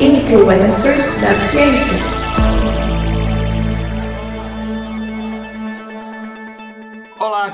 Influencers da Ciência.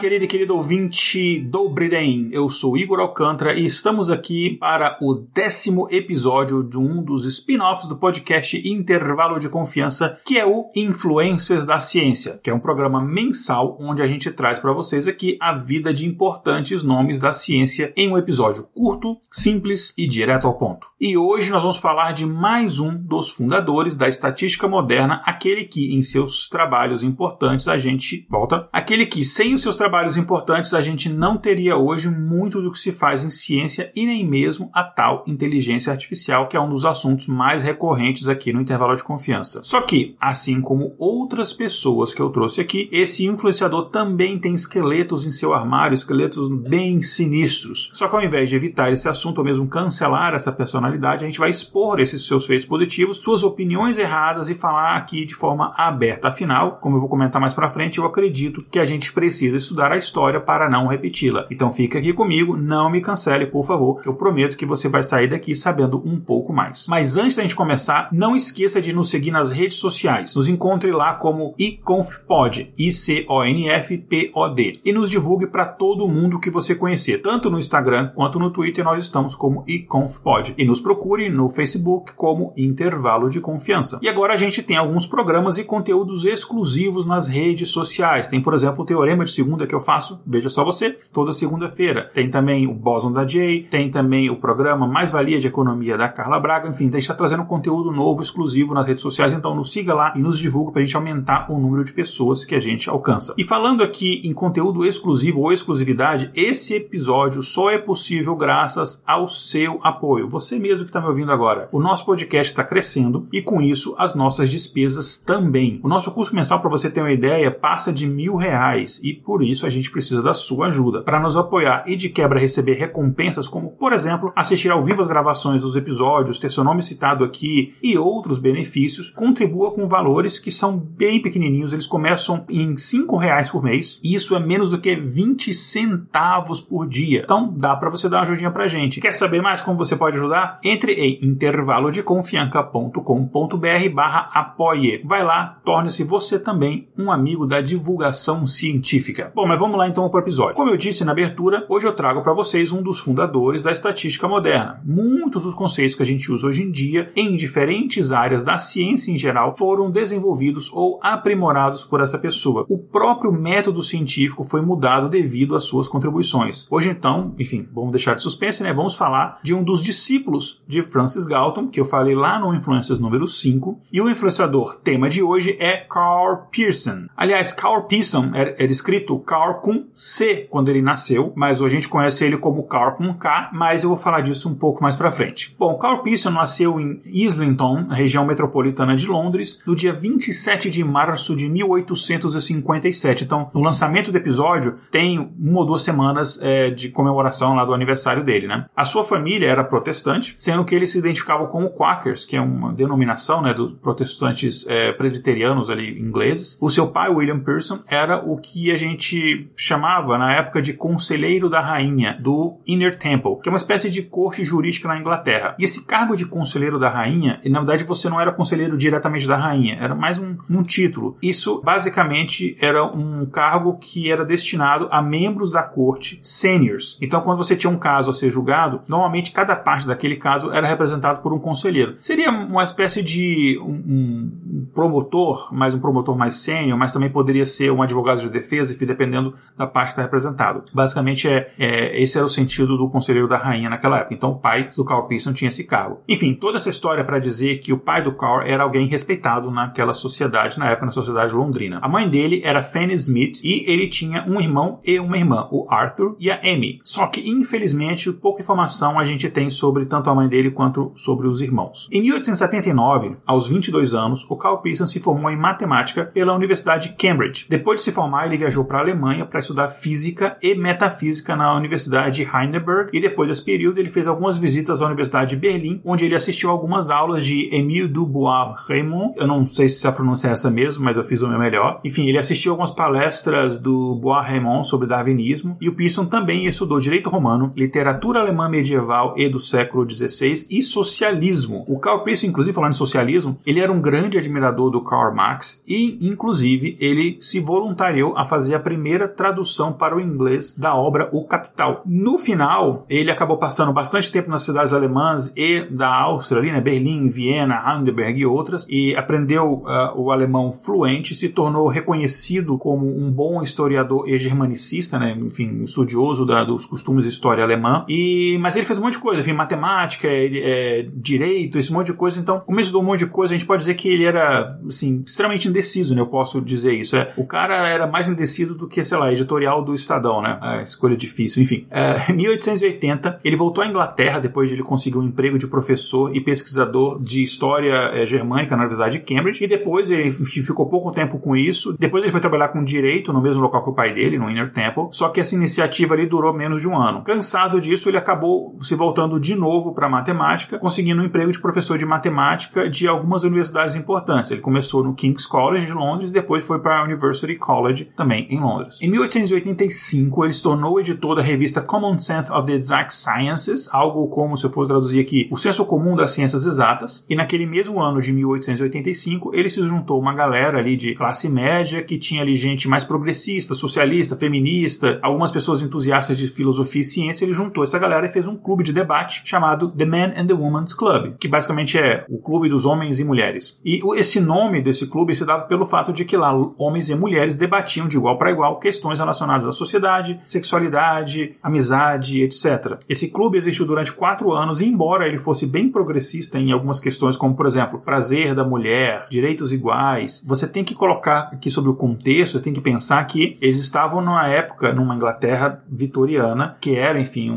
Querido e querido ouvinte do Briden. Eu sou Igor Alcântara e estamos aqui para o décimo episódio de um dos spin-offs do podcast Intervalo de Confiança, que é o Influências da Ciência, que é um programa mensal onde a gente traz para vocês aqui a vida de importantes nomes da ciência em um episódio curto, simples e direto ao ponto. E hoje nós vamos falar de mais um dos fundadores da estatística moderna, aquele que em seus trabalhos importantes a gente volta, aquele que sem os seus trabalhos importantes a gente não teria hoje muito do que se faz em ciência e nem mesmo a tal inteligência artificial, que é um dos assuntos mais recorrentes aqui no intervalo de confiança. Só que, assim como outras pessoas que eu trouxe aqui, esse influenciador também tem esqueletos em seu armário, esqueletos bem sinistros. Só que ao invés de evitar esse assunto ou mesmo cancelar essa personalidade, a gente vai expor esses seus feitos positivos, suas opiniões erradas e falar aqui de forma aberta. Afinal, como eu vou comentar mais pra frente, eu acredito que a gente precisa estudar a história para não repeti-la. Então fica aqui comigo, não me cancele, por favor. Eu prometo que você vai sair daqui sabendo um pouco mais. Mas antes da gente começar, não esqueça de nos seguir nas redes sociais. Nos encontre lá como iconfpod, I-C-O-N-F-P-O-D. E nos divulgue para todo mundo que você conhecer. Tanto no Instagram quanto no Twitter nós estamos como iconfpod. E nos procure no Facebook como Intervalo de Confiança. E agora a gente tem alguns programas e conteúdos exclusivos nas redes sociais. Tem, por exemplo, o Teorema de Segunda que eu faço, veja só você, toda segunda-feira. Tem também o Boson da Jay, tem também o programa Mais Valia de Economia da Carla Braga. Enfim, a gente está trazendo conteúdo novo, exclusivo nas redes sociais. Então nos siga lá e nos divulgue para a gente aumentar o número de pessoas que a gente alcança. E falando aqui em conteúdo exclusivo ou exclusividade, esse episódio só é possível graças ao seu apoio. Você mesmo que está me ouvindo agora. O nosso podcast está crescendo e com isso as nossas despesas também. O nosso custo mensal, para você ter uma ideia, passa de mil reais e por isso a gente precisa da sua ajuda. Para nos apoiar e de quebra receber recompensas como, por exemplo, assistir ao vivo as gravações dos episódios, ter seu nome citado aqui e outros benefícios, contribua com valores que são bem pequenininhos. Eles começam em cinco reais por mês e isso é menos do que 20 centavos por dia. Então dá para você dar uma ajudinha pra gente. Quer saber mais como você pode ajudar? Entre em intervalodeconfianca.com.br barra apoie. Vai lá, torne-se você também um amigo da divulgação científica. Bom, mas vamos lá então para o episódio. Como eu disse na abertura, hoje eu trago para vocês um dos fundadores da estatística moderna. Muitos dos conceitos que a gente usa hoje em dia em diferentes áreas da ciência em geral foram desenvolvidos ou aprimorados por essa pessoa. O próprio método científico foi mudado devido às suas contribuições. Hoje então, enfim, vamos deixar de suspense, né? Vamos falar de um dos discípulos de Francis Galton, que eu falei lá no Influências número 5, e o influenciador tema de hoje é Carl Pearson. Aliás, Carl Pearson era, era escrito com C quando ele nasceu, mas hoje a gente conhece ele como Carl com K, mas eu vou falar disso um pouco mais para frente. Bom, Carl Pearson nasceu em Islington, região metropolitana de Londres, no dia 27 de março de 1857. Então, no lançamento do episódio, tem uma ou duas semanas é, de comemoração lá do aniversário dele, né? A sua família era protestante, sendo que eles se identificavam como Quakers, que é uma denominação né, dos protestantes é, presbiterianos ali ingleses. O seu pai, William Pearson, era o que a gente chamava na época de conselheiro da rainha do Inner Temple, que é uma espécie de corte jurídica na Inglaterra. E esse cargo de conselheiro da rainha, na verdade você não era conselheiro diretamente da rainha, era mais um, um título. Isso basicamente era um cargo que era destinado a membros da corte seniors. Então quando você tinha um caso a ser julgado, normalmente cada parte daquele caso era representado por um conselheiro. Seria uma espécie de um, um promotor, mas um promotor mais sênior, mas também poderia ser um advogado de defesa, enfim, dependendo da parte que está representado. Basicamente, é, é, esse era o sentido do conselheiro da rainha naquela época. Então, o pai do Carl Pearson tinha esse cargo. Enfim, toda essa história para dizer que o pai do Carl era alguém respeitado naquela sociedade, na época, na sociedade londrina. A mãe dele era Fanny Smith e ele tinha um irmão e uma irmã, o Arthur e a Amy. Só que, infelizmente, pouca informação a gente tem sobre tanto a mãe dele quanto sobre os irmãos. Em 1879, aos 22 anos, o Carl Pearson se formou em matemática pela Universidade de Cambridge. Depois de se formar, ele viajou para a Alemanha Alemanha para estudar física e metafísica na Universidade de Heidelberg e depois desse período ele fez algumas visitas à Universidade de Berlim, onde ele assistiu algumas aulas de Emile Dubois-Raymond. Eu não sei se a pronúncia é essa mesmo, mas eu fiz o meu melhor. Enfim, ele assistiu algumas palestras do Bois-Raymond sobre darwinismo e o Pearson também estudou direito romano, literatura alemã medieval e do século XVI e socialismo. O Karl Pearson, inclusive falando em socialismo, ele era um grande admirador do Karl Marx e, inclusive, ele se voluntariou a fazer a primeira tradução para o inglês da obra O Capital. No final, ele acabou passando bastante tempo nas cidades alemãs e da Áustria, ali, né, Berlim, Viena, Heidelberg e outras, e aprendeu uh, o alemão fluente, se tornou reconhecido como um bom historiador e germanicista, né, enfim, estudioso da, dos costumes de história alemã. E mas ele fez um monte de coisa, enfim, matemática, é, direito, esse monte de coisa. Então, como ele estudou um monte de coisa, a gente pode dizer que ele era, assim, extremamente indeciso, né? Eu posso dizer isso. É, o cara era mais indeciso do que, sei lá, editorial do Estadão, né? A escolha difícil. Enfim, é, em 1880, ele voltou à Inglaterra depois de ele conseguir um emprego de professor e pesquisador de história é, germânica na Universidade de Cambridge. E depois ele ficou pouco tempo com isso. Depois ele foi trabalhar com direito no mesmo local que o pai dele, no Inner Temple. Só que essa iniciativa ali durou menos de um ano. Cansado disso, ele acabou se voltando de novo para matemática, conseguindo um emprego de professor de matemática de algumas universidades importantes. Ele começou no King's College de Londres e depois foi para a University College, também em Londres. Em 1885, ele se tornou editor da revista Common Sense of the Exact Sciences, algo como, se eu fosse traduzir aqui, o senso comum das ciências exatas. E naquele mesmo ano de 1885, ele se juntou uma galera ali de classe média que tinha ali gente mais progressista, socialista, feminista, algumas pessoas entusiastas de filosofia e ciência. Ele juntou essa galera e fez um clube de debate chamado The Man and the Woman's Club, que basicamente é o clube dos homens e mulheres. E esse nome desse clube se dava pelo fato de que lá homens e mulheres debatiam de igual para igual questões relacionadas à sociedade, sexualidade, amizade, etc. Esse clube existiu durante quatro anos e, embora ele fosse bem progressista em algumas questões, como por exemplo, prazer da mulher, direitos iguais, você tem que colocar aqui sobre o contexto, você tem que pensar que eles estavam numa época, numa Inglaterra vitoriana, que era, enfim,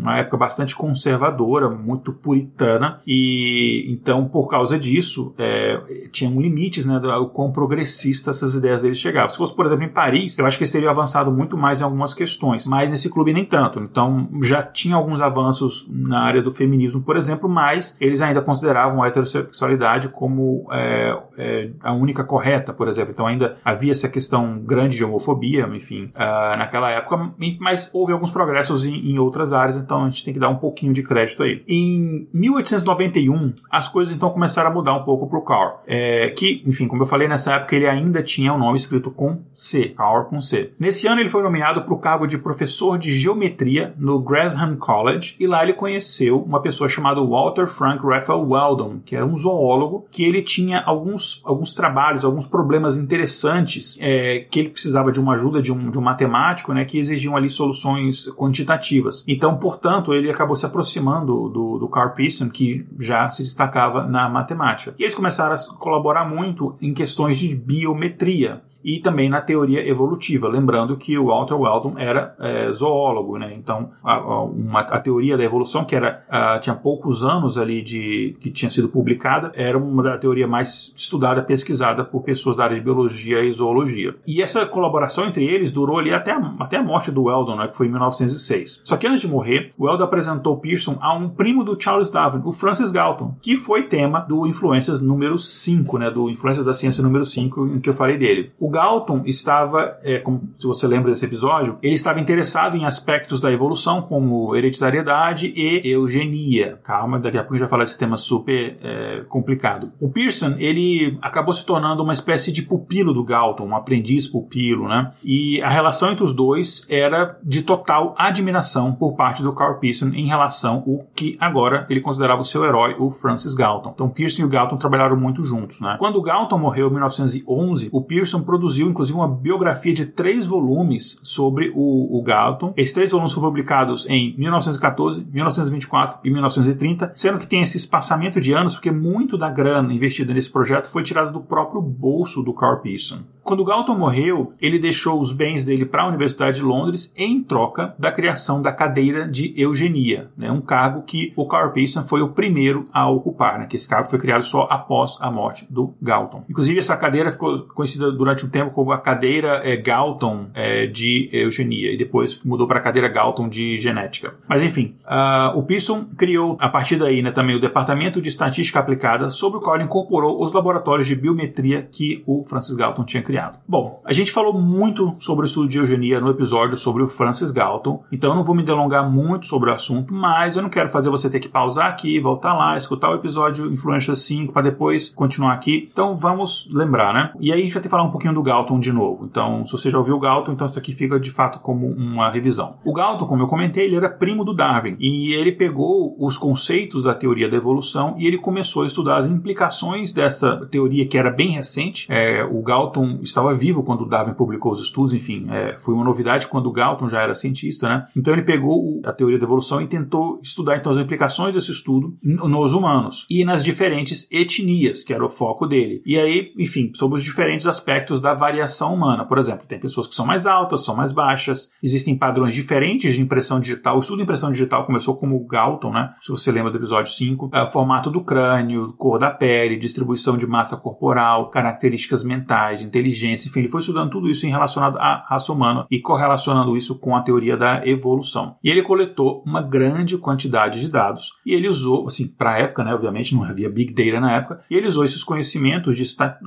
uma época bastante conservadora, muito puritana, e então, por causa disso, é, tinham limites, né, do quão progressista essas ideias deles chegavam. Se fosse, por exemplo, em Paris, eu acho que eles teriam avançado muito mais em algumas questões, mas nesse clube nem tanto. Então, já tinha alguns avanços na área do feminismo, por exemplo, mas eles ainda consideravam a heterossexualidade como é, é, a única correta, por exemplo. Então, ainda havia essa questão grande de homofobia, enfim, uh, naquela época, mas houve alguns progressos em, em outras áreas, então a gente tem que dar um pouquinho de crédito aí. Em 1891, as coisas então começaram a mudar um pouco para o Carl, é, que, enfim, como eu falei, nessa época ele ainda tinha o nome escrito com C, Carl com Nesse ano ele foi nomeado para o cargo de professor de geometria no Gresham College e lá ele conheceu uma pessoa chamada Walter Frank Raphael Weldon, que era um zoólogo, que ele tinha alguns, alguns trabalhos, alguns problemas interessantes é, que ele precisava de uma ajuda de um, de um matemático, né, que exigiam ali soluções quantitativas. Então, portanto, ele acabou se aproximando do, do Carl Pearson, que já se destacava na matemática. E eles começaram a colaborar muito em questões de biometria e também na teoria evolutiva. Lembrando que o Walter Weldon era é, zoólogo, né? Então, a, uma, a, teoria da evolução, que era a, tinha poucos anos ali de que tinha sido publicada, era uma da teoria mais estudada, pesquisada por pessoas da área de biologia e zoologia. E essa colaboração entre eles durou ali até a, até a morte do Weldon, né? Que foi em 1906. Só que antes de morrer, o Weldon apresentou Pearson a um primo do Charles Darwin, o Francis Galton, que foi tema do Influências número 5, né? Do Influências da Ciência número 5, em que eu falei dele. O Galton estava, é, como, se você lembra desse episódio, ele estava interessado em aspectos da evolução, como hereditariedade e eugenia. Calma, daqui a pouco a gente vai falar desse tema super é, complicado. O Pearson, ele acabou se tornando uma espécie de pupilo do Galton, um aprendiz pupilo, né? E a relação entre os dois era de total admiração por parte do Carl Pearson em relação ao que agora ele considerava o seu herói, o Francis Galton. Então, Pearson e o Galton trabalharam muito juntos, né? Quando o Galton morreu em 1911, o Pearson produziu produziu, inclusive, uma biografia de três volumes sobre o, o Galton. Esses três volumes foram publicados em 1914, 1924 e 1930, sendo que tem esse espaçamento de anos, porque muito da grana investida nesse projeto foi tirada do próprio bolso do Carl Pearson. Quando Galton morreu, ele deixou os bens dele para a Universidade de Londres em troca da criação da cadeira de eugenia, né, um cargo que o Carl Pearson foi o primeiro a ocupar, né, que esse cargo foi criado só após a morte do Galton. Inclusive, essa cadeira ficou conhecida durante um tempo como a cadeira é, Galton é, de eugenia, e depois mudou para a cadeira Galton de genética. Mas enfim, uh, o Pearson criou, a partir daí, né, também o Departamento de Estatística Aplicada, sobre o qual ele incorporou os laboratórios de biometria que o Francis Galton tinha criado. Bom, a gente falou muito sobre o estudo de eugenia no episódio sobre o Francis Galton, então eu não vou me delongar muito sobre o assunto, mas eu não quero fazer você ter que pausar aqui, voltar lá, escutar o episódio Influência 5 para depois continuar aqui. Então vamos lembrar, né? E aí a gente vai ter que falar um pouquinho do Galton de novo. Então, se você já ouviu o Galton, então isso aqui fica de fato como uma revisão. O Galton, como eu comentei, ele era primo do Darwin e ele pegou os conceitos da teoria da evolução e ele começou a estudar as implicações dessa teoria que era bem recente. É, o Galton estava vivo quando Darwin publicou os estudos, enfim, é, foi uma novidade quando Galton já era cientista, né? Então ele pegou a teoria da evolução e tentou estudar então as implicações desse estudo nos humanos e nas diferentes etnias, que era o foco dele. E aí, enfim, sobre os diferentes aspectos da variação humana. Por exemplo, tem pessoas que são mais altas, são mais baixas, existem padrões diferentes de impressão digital. O estudo de impressão digital começou como o Galton, né? Se você lembra do episódio 5, é, formato do crânio, cor da pele, distribuição de massa corporal, características mentais, inteligência, enfim, ele foi estudando tudo isso em relacionado à raça humana e correlacionando isso com a teoria da evolução. E ele coletou uma grande quantidade de dados e ele usou, assim, para a época, né, obviamente não havia big data na época, e ele usou esses conhecimentos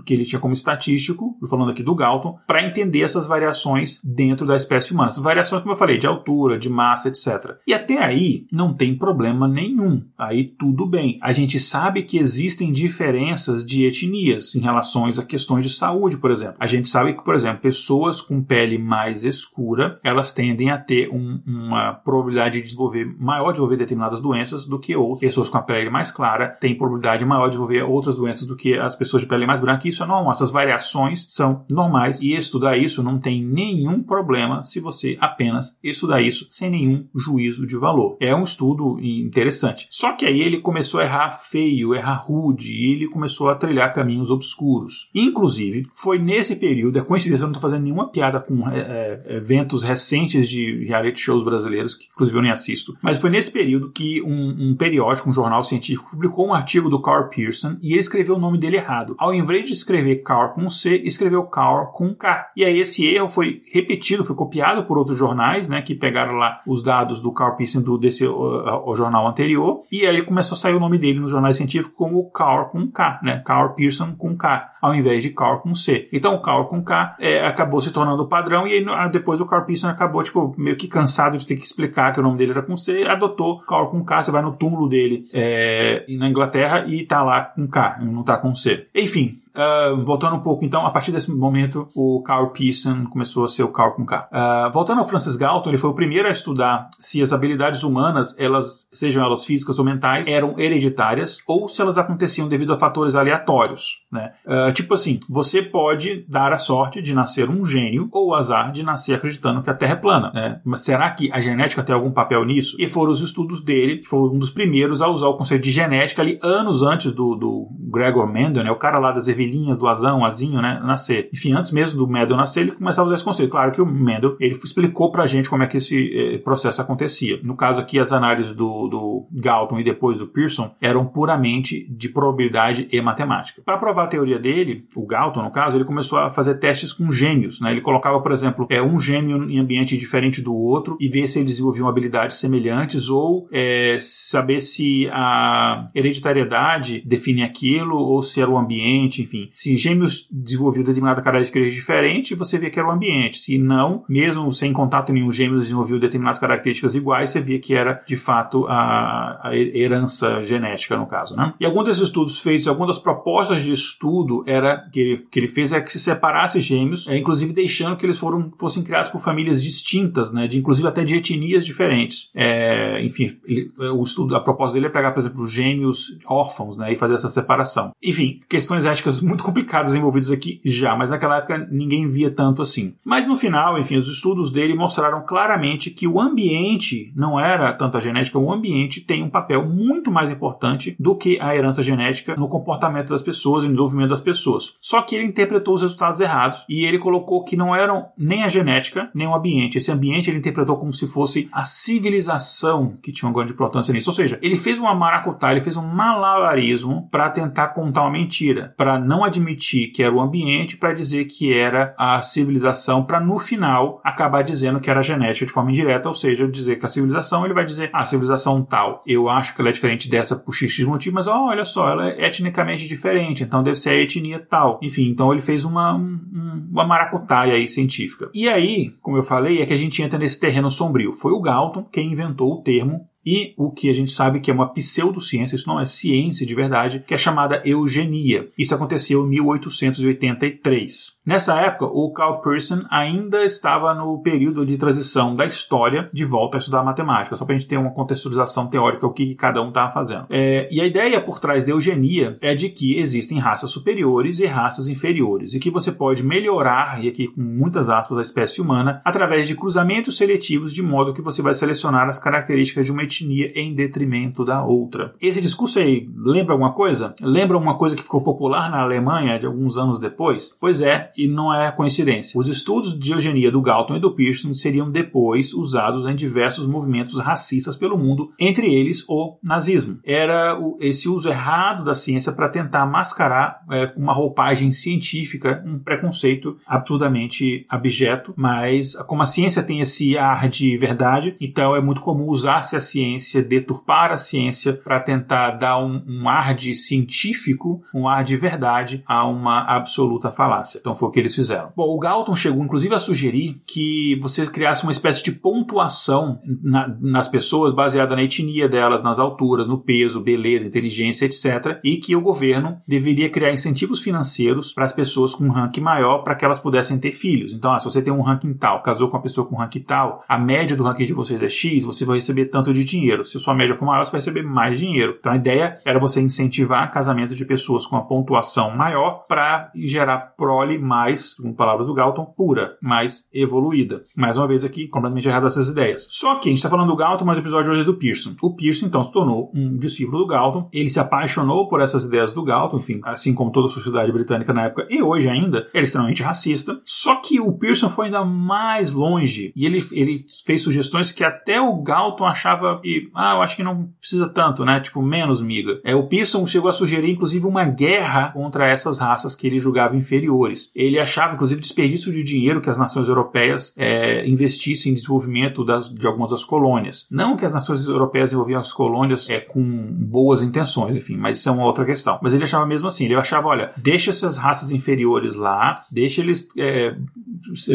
que ele tinha como estatístico, falando aqui do Galton, para entender essas variações dentro da espécie humana. Essas variações, como eu falei, de altura, de massa, etc. E até aí não tem problema nenhum. Aí tudo bem. A gente sabe que existem diferenças de etnias em relação a questões de saúde, por exemplo. A gente sabe que, por exemplo, pessoas com pele mais escura, elas tendem a ter um, uma probabilidade de desenvolver maior de desenvolver determinadas doenças do que outras. Pessoas com a pele mais clara têm probabilidade maior de desenvolver outras doenças do que as pessoas de pele mais branca. Isso é normal. Essas variações são normais e estudar isso não tem nenhum problema se você apenas estudar isso sem nenhum juízo de valor. É um estudo interessante. Só que aí ele começou a errar feio, errar rude e ele começou a trilhar caminhos obscuros. Inclusive, foi nesse período, é coincidência, eu não estou fazendo nenhuma piada com é, é, eventos recentes de reality shows brasileiros, que inclusive eu nem assisto, mas foi nesse período que um, um, periódico, um jornal científico, publicou um artigo do Carl Pearson e ele escreveu o nome dele errado. Ao invés de escrever Carl com C, escreveu Carl com K. E aí esse erro foi repetido, foi copiado por outros jornais, né, que pegaram lá os dados do Carl Pearson do, desse o, o jornal anterior, e aí começou a sair o nome dele nos jornais científicos como Carl com K, né, Carl Pearson com K, ao invés de Carl com C. Então o Carl com K é, acabou se tornando o padrão e aí, ah, depois o Carl Pearson acabou, tipo, meio que cansado de ter que explicar que o nome dele era com C, adotou Carl com K, você vai no túmulo dele é, na Inglaterra e tá lá com K, não tá com C. Enfim, Uh, voltando um pouco, então, a partir desse momento, o Carl Pearson começou a ser o Carl com K. Uh, voltando ao Francis Galton, ele foi o primeiro a estudar se as habilidades humanas, elas, sejam elas físicas ou mentais, eram hereditárias ou se elas aconteciam devido a fatores aleatórios. Né? Uh, tipo assim, você pode dar a sorte de nascer um gênio ou o azar de nascer acreditando que a Terra é plana. Né? Mas será que a genética tem algum papel nisso? E foram os estudos dele, que foi um dos primeiros a usar o conceito de genética ali anos antes do, do Gregor Mendel, né? o cara lá das ervilhinhas do azão, azinho, né, nascer. Enfim, antes mesmo do Mendel nascer, ele começava a usar esse conceito. Claro que o Mendel, ele explicou pra gente como é que esse eh, processo acontecia. No caso aqui, as análises do, do Galton e depois do Pearson eram puramente de probabilidade e matemática. Para provar a teoria dele, o Galton, no caso, ele começou a fazer testes com gêmeos, né? Ele colocava, por exemplo, é, um gêmeo em ambiente diferente do outro e ver se eles desenvolviam habilidades semelhantes ou é, saber se a hereditariedade define aquilo ou se era o ambiente, enfim. Se gêmeos desenvolviam determinada característica diferente, você via que era o ambiente. Se não, mesmo sem contato nenhum, gêmeos desenvolviam determinadas características iguais, você via que era de fato a, a herança genética, no caso. Né? E alguns desses estudos feitos, algumas das propostas de estudo era que ele, que ele fez é que se separasse gêmeos, é, inclusive deixando que eles foram, fossem criados por famílias distintas, né, de inclusive até de etnias diferentes. É, enfim, ele, o estudo, a proposta dele é pegar, por exemplo, gêmeos órfãos né, e fazer essa separação. Enfim, questões éticas muito complicadas envolvidas aqui já, mas naquela época ninguém via tanto assim. Mas no final, enfim, os estudos dele mostraram claramente que o ambiente não era tanto a genética, o ambiente tem um papel muito mais importante do que a herança genética no comportamento das pessoas e no desenvolvimento das pessoas. Só que ele interpretou os resultados errados e ele colocou que não eram nem a genética, nem o ambiente. Esse ambiente ele interpretou como se fosse a civilização que tinha uma grande importância nisso. Ou seja, ele fez uma maracutá, ele fez um malabarismo para tentar contar uma mentira, para não admitir que era o ambiente, para dizer que era a civilização, para no final acabar dizendo que era genética de forma indireta, ou seja, dizer que a civilização, ele vai dizer, ah, a civilização tal, eu acho que ela é diferente dessa por x motivo, mas oh, olha só, ela é etnicamente diferente, então deve ser a etnia tal. Enfim, então ele fez uma, um, uma maracutaia aí científica. E aí, como eu falei, é que a gente entra nesse terreno sombrio. Foi o Galton quem inventou o termo e o que a gente sabe que é uma pseudociência, isso não é ciência de verdade, que é chamada eugenia. Isso aconteceu em 1883. Nessa época, o Carl Pearson ainda estava no período de transição da história de volta a estudar matemática, só para a gente ter uma contextualização teórica o que cada um estava fazendo. É, e a ideia por trás da eugenia é de que existem raças superiores e raças inferiores, e que você pode melhorar, e aqui com muitas aspas, a espécie humana, através de cruzamentos seletivos, de modo que você vai selecionar as características de uma etnia em detrimento da outra. Esse discurso aí lembra alguma coisa? Lembra uma coisa que ficou popular na Alemanha de alguns anos depois? Pois é, e não é coincidência. Os estudos de eugenia do Galton e do Pearson seriam depois usados em diversos movimentos racistas pelo mundo, entre eles o nazismo. Era esse uso errado da ciência para tentar mascarar é, com uma roupagem científica um preconceito absurdamente abjeto, mas como a ciência tem esse ar de verdade, então é muito comum usar-se a ciência, deturpar a ciência para tentar dar um, um ar de científico, um ar de verdade a uma absoluta falácia. Então foi o que eles fizeram. Bom, o Galton chegou inclusive a sugerir que você criasse uma espécie de pontuação na, nas pessoas baseada na etnia delas, nas alturas, no peso, beleza, inteligência, etc. E que o governo deveria criar incentivos financeiros para as pessoas com um ranking maior para que elas pudessem ter filhos. Então, ah, se você tem um ranking tal, casou com uma pessoa com um ranking tal, a média do ranking de vocês é X, você vai receber tanto de dinheiro. Se sua média for maior, você vai receber mais dinheiro. Então a ideia era você incentivar casamento de pessoas com a pontuação maior para gerar prole mais com palavras do Galton, pura, mais evoluída. Mais uma vez aqui, completamente errado essas ideias. Só que a gente está falando do Galton, mas o episódio hoje é do Pearson. O Pearson, então, se tornou um discípulo do Galton, ele se apaixonou por essas ideias do Galton, enfim, assim como toda a sociedade britânica na época e hoje ainda, ele é extremamente racista. Só que o Pearson foi ainda mais longe e ele, ele fez sugestões que até o Galton achava que, ah, eu acho que não precisa tanto, né? Tipo, menos miga. É, o Pearson chegou a sugerir, inclusive, uma guerra contra essas raças que ele julgava inferiores. Ele ele achava, inclusive, desperdício de dinheiro que as nações europeias é, investissem em desenvolvimento das, de algumas das colônias. Não que as nações europeias envolviam as colônias é, com boas intenções, enfim, mas isso é uma outra questão. Mas ele achava mesmo assim, ele achava, olha, deixa essas raças inferiores lá, deixa eles é,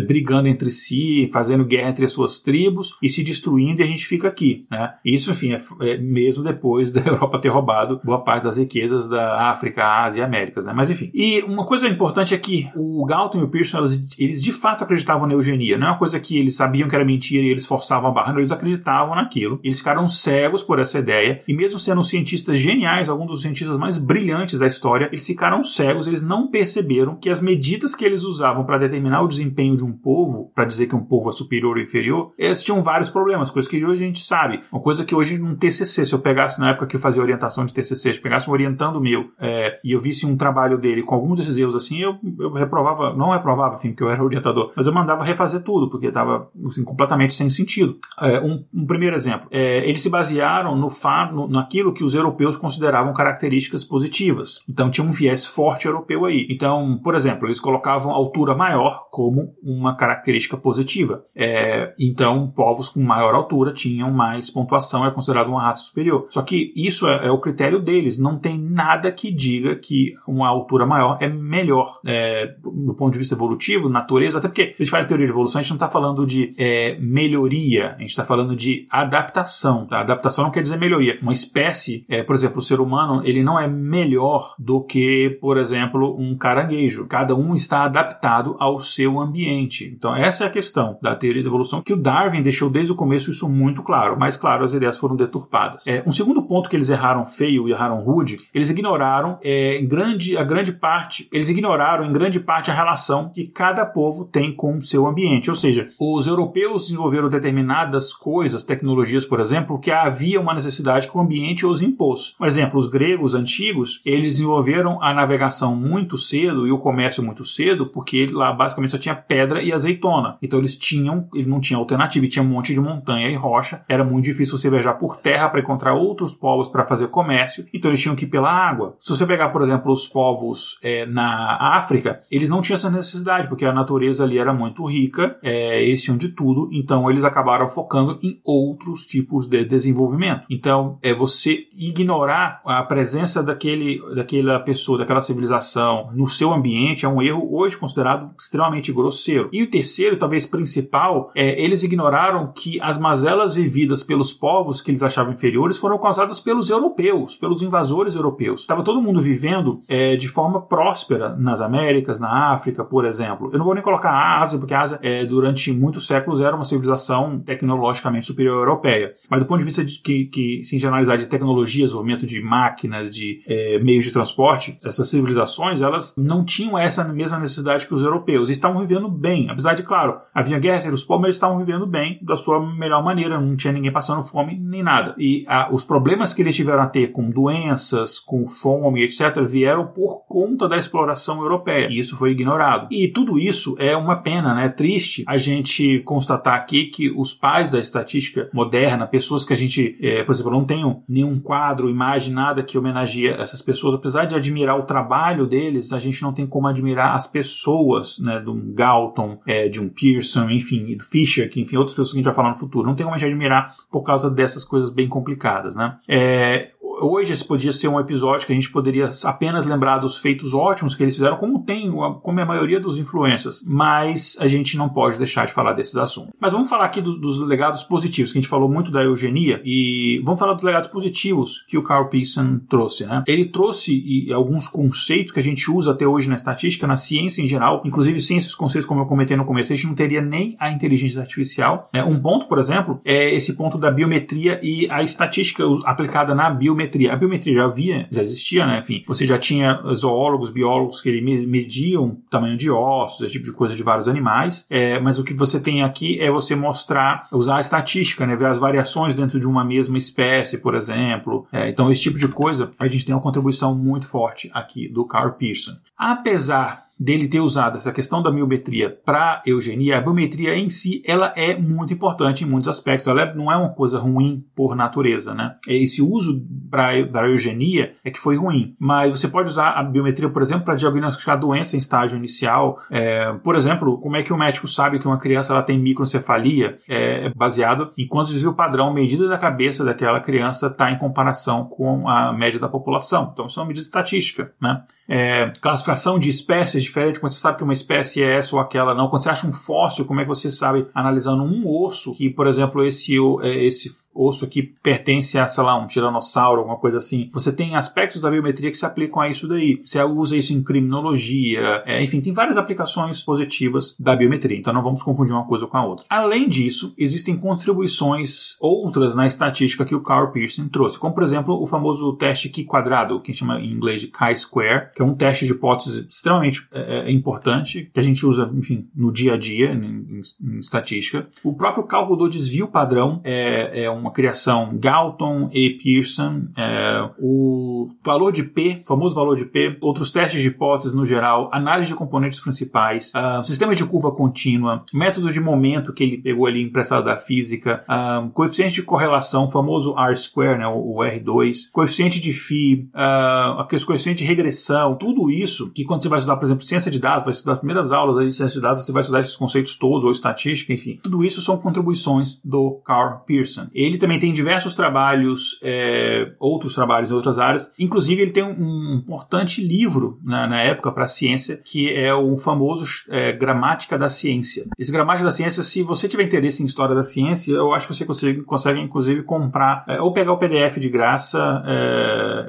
brigando entre si, fazendo guerra entre as suas tribos e se destruindo e a gente fica aqui, né? Isso, enfim, é, é mesmo depois da Europa ter roubado boa parte das riquezas da África, Ásia e Américas, né? Mas enfim. E uma coisa importante é que o Galton e o Pearson, eles, de fato acreditavam na eugenia. Não é uma coisa que eles sabiam que era mentira e eles forçavam a barra, não, eles acreditavam naquilo. Eles ficaram cegos por essa ideia e mesmo sendo cientistas geniais, alguns dos cientistas mais brilhantes da história, eles ficaram cegos, eles não perceberam que as medidas que eles usavam para determinar o desempenho desempenho de um povo, para dizer que um povo é superior ou inferior, eles tinham vários problemas, coisas que hoje a gente sabe. Uma coisa que hoje num TCC, se eu pegasse na época que eu fazia orientação de TCC, se eu pegasse um orientando meu é, e eu visse um trabalho dele com alguns desses erros assim, eu, eu reprovava, não reprovava, enfim, porque eu era orientador, mas eu mandava refazer tudo, porque estava assim, completamente sem sentido. É, um, um, primeiro exemplo, é, eles se basearam no fato, naquilo que os europeus consideravam características positivas. Então tinha um viés forte europeu aí. Então, por exemplo, eles colocavam altura maior como uma característica positiva. É, então, povos com maior altura tinham mais pontuação, é considerado uma raça superior. Só que isso é, é o critério deles. Não tem nada que diga que uma altura maior é melhor é, do ponto de vista evolutivo, natureza, até porque a gente fala em teoria de evolução, a gente não está falando de é, melhoria, a gente está falando de adaptação. A adaptação não quer dizer melhoria. Uma espécie, é, por exemplo, o ser humano, ele não é melhor do que, por exemplo, um caranguejo. Cada um está adaptado ao seu ambiente ambiente. Então, essa é a questão da teoria da evolução, que o Darwin deixou desde o começo isso muito claro. Mas, claro, as ideias foram deturpadas. É, um segundo ponto que eles erraram feio e erraram rude, eles ignoraram é, grande, a grande parte, eles ignoraram em grande parte a relação que cada povo tem com o seu ambiente. Ou seja, os europeus desenvolveram determinadas coisas, tecnologias, por exemplo, que havia uma necessidade que o ambiente os impôs. Por exemplo, os gregos antigos, eles desenvolveram a navegação muito cedo e o comércio muito cedo, porque lá basicamente só tinha pedra e azeitona. Então eles tinham, ele não tinha alternativa, tinha um monte de montanha e rocha. Era muito difícil você viajar por terra para encontrar outros povos para fazer comércio. Então eles tinham que ir pela água. Se você pegar, por exemplo, os povos é, na África, eles não tinham essa necessidade, porque a natureza ali era muito rica, é, eles tinham de tudo. Então eles acabaram focando em outros tipos de desenvolvimento. Então é você ignorar a presença daquele, daquela pessoa, daquela civilização no seu ambiente é um erro hoje considerado extremamente grosseiro. E o terceiro, talvez principal, é eles ignoraram que as mazelas vividas pelos povos que eles achavam inferiores foram causadas pelos europeus, pelos invasores europeus. Estava todo mundo vivendo é, de forma próspera nas Américas, na África, por exemplo. Eu não vou nem colocar a Ásia, porque a Ásia, é, durante muitos séculos, era uma civilização tecnologicamente superior à europeia. Mas do ponto de vista de que, que se generalizar de tecnologia, desenvolvimento de máquinas, de é, meios de transporte, essas civilizações, elas não tinham essa mesma necessidade que os europeus. E estavam vivendo bem. Apesar de, claro, havia guerra entre os povos, mas eles estavam vivendo bem da sua melhor maneira. Não tinha ninguém passando fome nem nada. E a, os problemas que eles tiveram a ter com doenças, com fome, etc., vieram por conta da exploração europeia. E isso foi ignorado. E tudo isso é uma pena, né? É triste a gente constatar aqui que os pais da estatística moderna, pessoas que a gente, é, por exemplo, não tem nenhum quadro, imagem, nada que homenageie essas pessoas, apesar de admirar o trabalho deles, a gente não tem como admirar as pessoas, né? De um Galton, é, de um Pearson, enfim, do Fisher, que enfim, outras pessoas que a gente vai falar no futuro. Não tem como a gente admirar por causa dessas coisas bem complicadas, né? É, hoje esse podia ser um episódio que a gente poderia apenas lembrar dos feitos ótimos que eles fizeram, como tem, como é a maioria dos influencers, mas a gente não pode deixar de falar desses assuntos. Mas vamos falar aqui dos, dos legados positivos, que a gente falou muito da eugenia, e vamos falar dos legados positivos que o Carl Pearson trouxe, né? Ele trouxe alguns conceitos que a gente usa até hoje na estatística, na ciência em geral, inclusive esses conceitos, como eu comentei no começo, a gente não teria nem a inteligência artificial. Né? Um ponto, por exemplo, é esse ponto da biometria e a estatística aplicada na biometria biometria. A biometria já havia, já existia, né? Enfim, você já tinha zoólogos, biólogos que mediam o tamanho de ossos, esse tipo de coisa de vários animais. É, mas o que você tem aqui é você mostrar, usar a estatística, né? Ver as variações dentro de uma mesma espécie, por exemplo. É, então, esse tipo de coisa, a gente tem uma contribuição muito forte aqui do Carl Pearson. Apesar dele ter usado essa questão da biometria para eugenia, a biometria em si ela é muito importante em muitos aspectos. Ela é, não é uma coisa ruim por natureza, né? Esse uso para eugenia é que foi ruim. Mas você pode usar a biometria, por exemplo, para diagnosticar doença em estágio inicial. É, por exemplo, como é que o médico sabe que uma criança ela tem microcefalia? É, é baseado em quanto desvio padrão, medida da cabeça daquela criança está em comparação com a média da população. Então, isso é uma medida estatística, né? É, classificação de espécies diferente, quando você sabe que uma espécie é essa ou aquela não. Quando você acha um fóssil, como é que você sabe, analisando um osso, que, por exemplo, esse, é, esse osso aqui pertence a, sei lá, um tiranossauro, alguma coisa assim. Você tem aspectos da biometria que se aplicam a isso daí. Você usa isso em criminologia, é, enfim, tem várias aplicações positivas da biometria, então não vamos confundir uma coisa com a outra. Além disso, existem contribuições outras na estatística que o Carl Pearson trouxe, como por exemplo o famoso teste Q quadrado, que chama em inglês de chi-square, que é um teste de hipótese extremamente é, é, importante, que a gente usa, enfim, no dia a dia, em, em, em estatística. O próprio cálculo do desvio padrão é, é uma criação Galton e Pearson. É, o valor de P, famoso valor de P, outros testes de hipótese no geral, análise de componentes principais, uh, sistema de curva contínua, método de momento que ele pegou ali emprestado da física, uh, coeficiente de correlação, famoso R-square, né, o, o R2, coeficiente de Phi, uh, aqueles coeficiente de regressão, tudo isso que quando você vai estudar, por exemplo, ciência de dados, vai estudar as primeiras aulas de ciência de dados, você vai estudar esses conceitos todos, ou estatística, enfim. Tudo isso são contribuições do Carl Pearson. Ele também tem diversos trabalhos, é, outros trabalhos em outras áreas. Inclusive, ele tem um, importante livro na, na época para a ciência, que é o famoso é, Gramática da Ciência. Esse Gramática da Ciência, se você tiver interesse em história da ciência, eu acho que você consegue, consegue inclusive, comprar é, ou pegar o PDF de graça,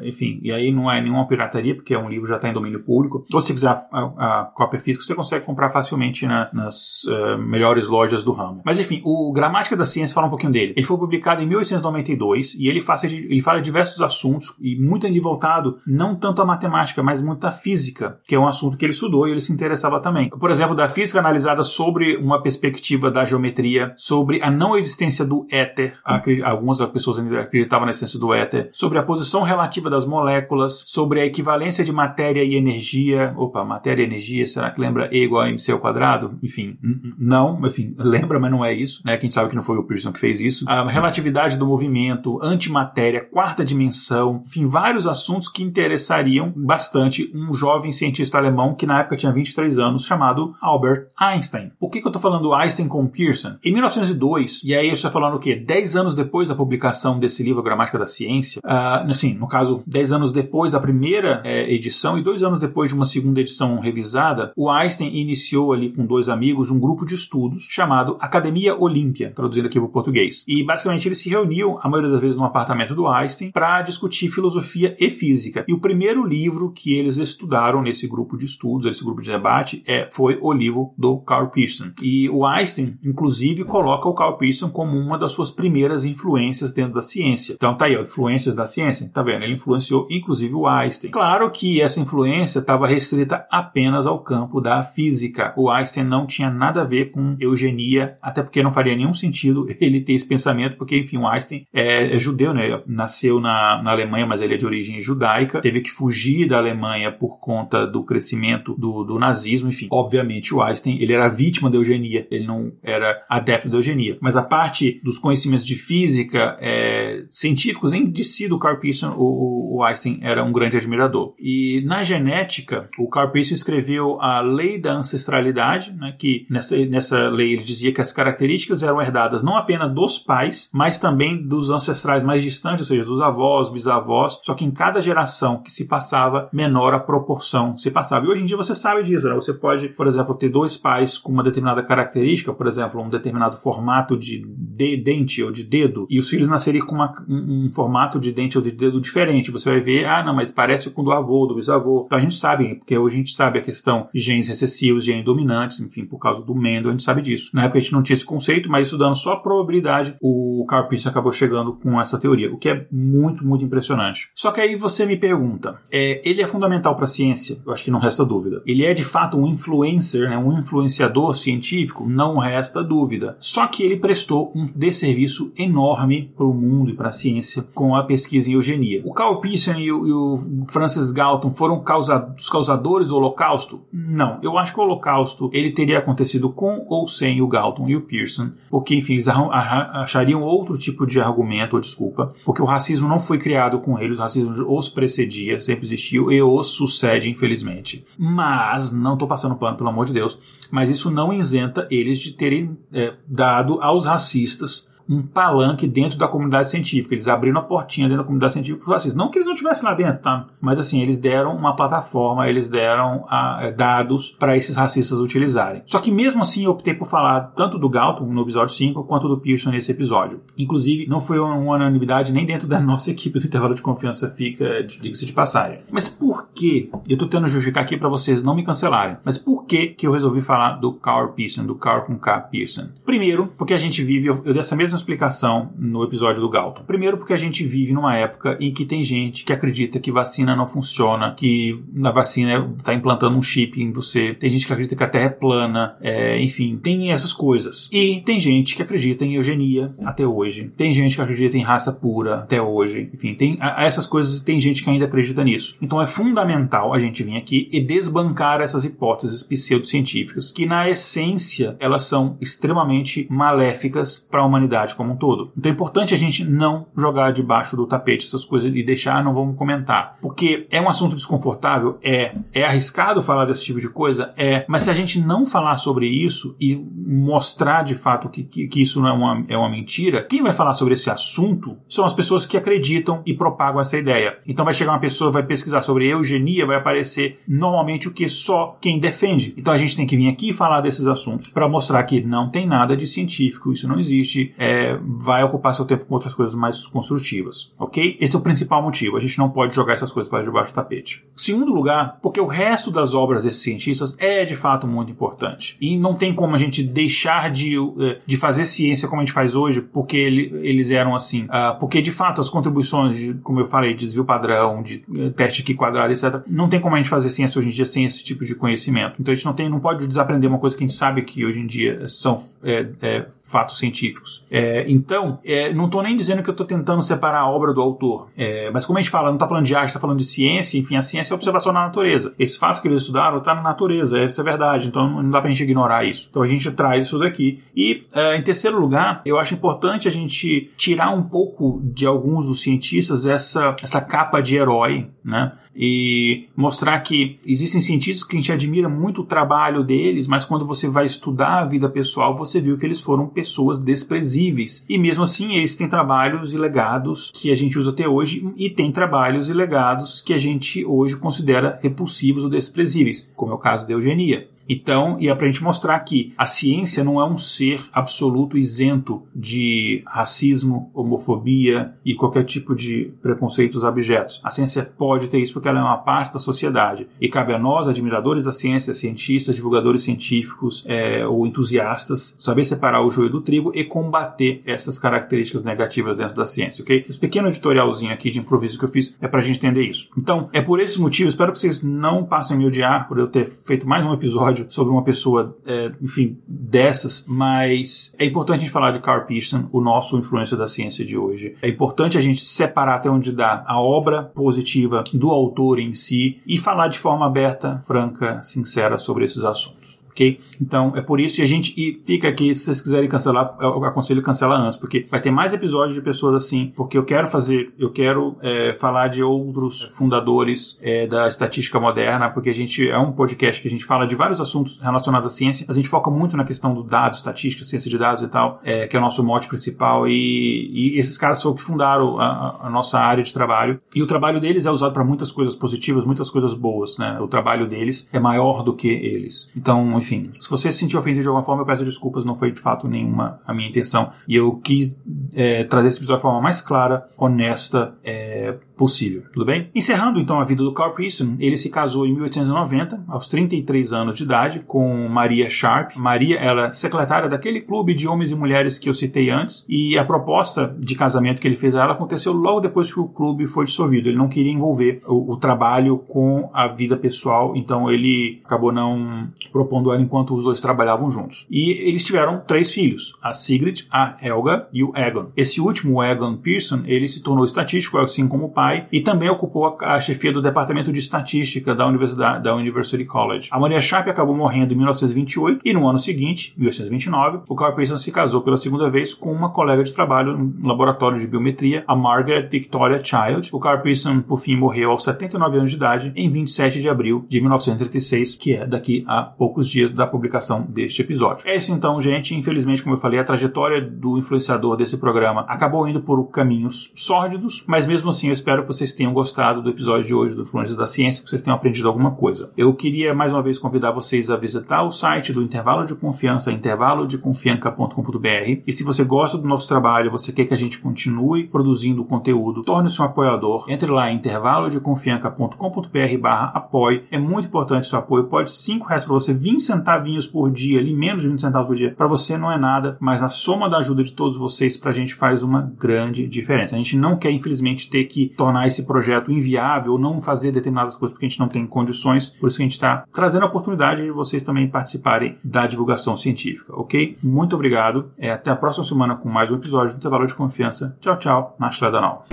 enfim, e aí não é nenhuma pirataria, porque é um livro já está em domínio público. Ou se quiser a, a cópia física você consegue comprar facilmente na, nas uh, melhores lojas do ramo. Mas enfim, o Gramática da Ciência fala um pouquinho dele. Ele foi publicado em 1892 e ele, faz, ele fala diversos assuntos e muito ali voltado não tanto à matemática, mas muito à física, que é um assunto que ele estudou e ele se interessava também. Por exemplo, da física analisada sobre uma perspectiva da geometria, sobre a não existência do éter, algumas pessoas acreditavam na existência do éter, sobre a posição relativa das moléculas, sobre a equivalência de matéria e energia. Opa, matéria e energia, será que lembra E igual a mc ao quadrado? Enfim, não, enfim, lembra, mas não é isso, né? Quem sabe que não foi o Pearson que fez isso. A relatividade do movimento, antimatéria, quarta dimensão, enfim, vários assuntos que interessariam bastante um jovem cientista alemão que na época tinha 23 anos, chamado Albert Einstein. Por que, que eu estou falando Einstein com Pearson? Em 1902, e aí eu estou falando o quê? 10 anos depois da publicação desse livro Gramática da Ciência, uh, assim, no caso, 10 anos depois da primeira é, edição e dois anos depois de uma segunda edição revisada, o Einstein iniciou ali com dois amigos um grupo de estudos chamado Academia Olímpia, traduzindo aqui para o português. E basicamente eles se reuniam, a maioria das vezes, no apartamento do Einstein, para discutir filosofia e física. E o primeiro livro que eles estudaram nesse grupo de estudos, esse grupo de debate, é, foi o livro do Carl Pearson. E o Einstein, inclusive, coloca o Carl Pearson como uma das suas primeiras influências dentro da ciência. Então tá aí, ó, influências da ciência, tá vendo? Ele influenciou inclusive o Einstein. Claro que essa influência estava restrita apenas ao campo da física. O Einstein não tinha nada a ver com eugenia, até porque não faria nenhum sentido ele ter esse pensamento, porque enfim, o Einstein é, é judeu, né? Nasceu na, na Alemanha, mas ele é de origem judaica, teve que fugir da Alemanha por conta do crescimento do, do nazismo, enfim. Obviamente o Einstein, ele era vítima da eugenia, ele não era adepto da eugenia. Mas a parte dos conhecimentos de física é, científicos, nem de si do Carl Pearson, o, o Einstein era um grande admirador. E na genética, o Carl Pearson escreveu a Lei da Ancestralidade, né, que nessa, nessa lei ele dizia que as características eram herdadas não apenas dos pais, mas também dos ancestrais mais distantes, ou seja, dos avós, bisavós, só que em cada geração que se passava, menor a proporção se passava. E hoje em dia você sabe disso, né? Você pode, por exemplo, ter dois pais com uma determinada característica, por exemplo, um determinado formato de, de dente ou de dedo, e os filhos nascerem com uma, um, um, formato de dente ou de dedo diferente. Você vai ver, ah, não, mas parece com o do avô, do bisavô. Então a gente sabe, porque hoje a gente sabe a questão de genes recessivos, genes dominantes, enfim, por causa do Mendel, a gente sabe disso. Na época a gente não tinha esse conceito, mas estudando só a probabilidade, o Carl Pearson acabou chegando com essa teoria, o que é muito, muito impressionante. Só que aí você me pergunta, é, ele é fundamental para a ciência? Eu acho que não resta dúvida. Ele é de fato um influencer, né, um influenciador científico? Não resta dúvida. Só que ele prestou um desserviço enorme para o mundo e para a ciência com a pesquisa em eugenia. O Carl Pearson e o, e o Francis Galton foram causa, os causadores do Holocausto? Não. Eu acho que o Holocausto ele teria acontecido com ou sem o Galton e o Pearson, porque enfim eles achariam outro tipo de argumento ou desculpa, porque o racismo não foi criado com eles, o racismo os precedia, sempre existiu e os sucede infelizmente. Mas não estou passando pano pelo amor de Deus, mas isso não isenta eles de terem é, dado aos racistas um palanque dentro da comunidade científica. Eles abriram a portinha dentro da comunidade científica para racistas. Não que eles não estivessem lá dentro, tá? Mas assim, eles deram uma plataforma, eles deram a, ah, dados para esses racistas utilizarem. Só que mesmo assim eu optei por falar tanto do Galton no episódio 5 quanto do Pearson nesse episódio. Inclusive, não foi uma unanimidade nem dentro da nossa equipe do intervalo de confiança fica, diga-se de passagem. Mas por que? Eu tô tentando justificar aqui para vocês não me cancelarem. Mas por que que eu resolvi falar do Carl Pearson, do Carl com K Pearson? Primeiro, porque a gente vive, eu, eu dessa mesma explicação no episódio do Galton. Primeiro, porque a gente vive numa época em que tem gente que acredita que vacina não funciona, que na vacina está implantando um chip em você. Tem gente que acredita que a Terra é plana, é, enfim, tem essas coisas. E tem gente que acredita em eugenia até hoje. Tem gente que acredita em raça pura até hoje. Enfim, tem a, essas coisas. Tem gente que ainda acredita nisso. Então é fundamental a gente vir aqui e desbancar essas hipóteses pseudocientíficas que na essência elas são extremamente maléficas para a humanidade como um todo. Então é importante a gente não jogar debaixo do tapete essas coisas e deixar, não vamos comentar. Porque é um assunto desconfortável? É. É arriscado falar desse tipo de coisa? É. Mas se a gente não falar sobre isso e mostrar de fato que, que, que isso não é uma, é uma mentira, quem vai falar sobre esse assunto são as pessoas que acreditam e propagam essa ideia. Então vai chegar uma pessoa, vai pesquisar sobre eugenia, vai aparecer normalmente o que só quem defende. Então a gente tem que vir aqui falar desses assuntos para mostrar que não tem nada de científico, isso não existe. É, vai ocupar seu tempo com outras coisas mais construtivas, ok? Esse é o principal motivo. A gente não pode jogar essas coisas para debaixo do tapete. Segundo lugar, porque o resto das obras desses cientistas é de fato muito importante. E não tem como a gente deixar de, eh, de fazer ciência como a gente faz hoje, porque ele, eles eram assim. Uh, porque de fato as contribuições, de, como eu falei, de desvio padrão, de uh, teste aqui quadrado, etc., não tem como a gente fazer ciência hoje em dia sem esse tipo de conhecimento. Então a gente não, tem, não pode desaprender uma coisa que a gente sabe que hoje em dia são é, é, fatos científicos. É, então, é, não estou nem dizendo que eu estou tentando separar a obra do autor, é, mas como a gente fala, não está falando de arte, está falando de ciência, enfim, a ciência é observação na natureza. Esses fatos que eles estudaram estão tá na natureza, essa é verdade, então não dá para a gente ignorar isso. Então a gente traz isso daqui. E, é, em terceiro lugar, eu acho importante a gente tirar um pouco de alguns dos cientistas essa, essa capa de herói, né? E mostrar que existem cientistas que a gente admira muito o trabalho deles, mas quando você vai estudar a vida pessoal, você viu que eles foram pessoas desprezíveis. E mesmo assim, eles têm trabalhos e legados que a gente usa até hoje, e tem trabalhos e legados que a gente hoje considera repulsivos ou desprezíveis, como é o caso da eugenia. Então, e é para a gente mostrar que a ciência não é um ser absoluto isento de racismo, homofobia e qualquer tipo de preconceitos abjetos. A ciência pode ter isso porque ela é uma parte da sociedade. E cabe a nós, admiradores da ciência, cientistas, divulgadores científicos é, ou entusiastas, saber separar o joio do trigo e combater essas características negativas dentro da ciência, ok? Esse pequeno editorialzinho aqui de improviso que eu fiz é para a gente entender isso. Então, é por esses motivos, espero que vocês não passem a me odiar por eu ter feito mais um episódio episódio sobre uma pessoa, é, enfim, dessas, mas é importante a gente falar de Carl Pearson, o nosso influência da ciência de hoje. É importante a gente separar até onde dá a obra positiva do autor em si e falar de forma aberta, franca, sincera sobre esses assuntos ok? Então é por isso que a gente e fica aqui, se vocês quiserem cancelar, eu aconselho cancelar antes, porque vai ter mais episódios de pessoas assim, porque eu quero fazer, eu quero é, falar de outros fundadores é, da estatística moderna, porque a gente é um podcast que a gente fala de vários assuntos relacionados à ciência, a gente foca muito na questão do dado, estatística, ciência de dados e tal, é, que é o nosso mote principal, e, e esses caras são que fundaram a, a, nossa área de trabalho, e o trabalho deles é usado para muitas coisas positivas, muitas coisas boas, né? O trabalho deles é maior do que eles. Então, enfim, se você se sentiu ofendido de alguma forma, eu peço desculpas, não foi de fato nenhuma a minha intenção. E eu quis é, trazer esse episódio de forma mais clara, honesta, é, possível, tudo bem? Encerrando então a vida do Carl Pearson, ele se casou em 1890, aos 33 anos de idade, com Maria Sharp. Maria era secretária daquele clube de homens e mulheres que eu citei antes, e a proposta de casamento que ele fez a ela aconteceu logo depois que o clube foi dissolvido. Ele não queria envolver o, o trabalho com a vida pessoal, então ele acabou não propondo enquanto os dois trabalhavam juntos. E eles tiveram três filhos, a Sigrid, a Helga e o Egon. Esse último, o Egon Pearson, ele se tornou estatístico, assim como o pai, e também ocupou a, chefia do Departamento de Estatística da Universidade da University College. A Maria Sharp acabou morrendo em 1928 e no ano seguinte, 1829, o Carl Pearson se casou pela segunda vez com uma colega de trabalho no laboratório de biometria, a Margaret Victoria Child. O Carl Pearson, por fim, morreu aos 79 anos de idade em 27 de abril de 1936, que é daqui a poucos dias da publicação deste episódio. É isso então, gente. Infelizmente, como eu falei, a trajetória do influenciador desse programa acabou indo por caminhos sórdidos, mas mesmo assim eu espero que vocês tenham gostado do episódio de hoje do Influências da Ciência, que vocês tenham aprendido alguma coisa. Eu queria mais uma vez convidar vocês a visitar o site do Intervalo de Confiança, intervalodeconfianca.com.br. E se você gosta do nosso trabalho, você quer que a gente continue produzindo conteúdo, torne-se um apoiador. Entre lá em intervalodeconfianca.com.br barra apoio. É muito importante seu apoio. Pode 5 reais para você, 20 centavinhos por dia, ali menos de 20 centavos por dia. Para você não é nada, mas na soma da ajuda de todos vocês, para a gente faz uma grande diferença. A gente não quer, infelizmente, ter que tornar esse projeto inviável ou não fazer determinadas coisas porque a gente não tem condições. Por isso que a gente está trazendo a oportunidade de vocês também participarem da divulgação científica, ok? Muito obrigado. É, até a próxima semana com mais um episódio do Intervalo de Confiança. Tchau, tchau. Na Danal.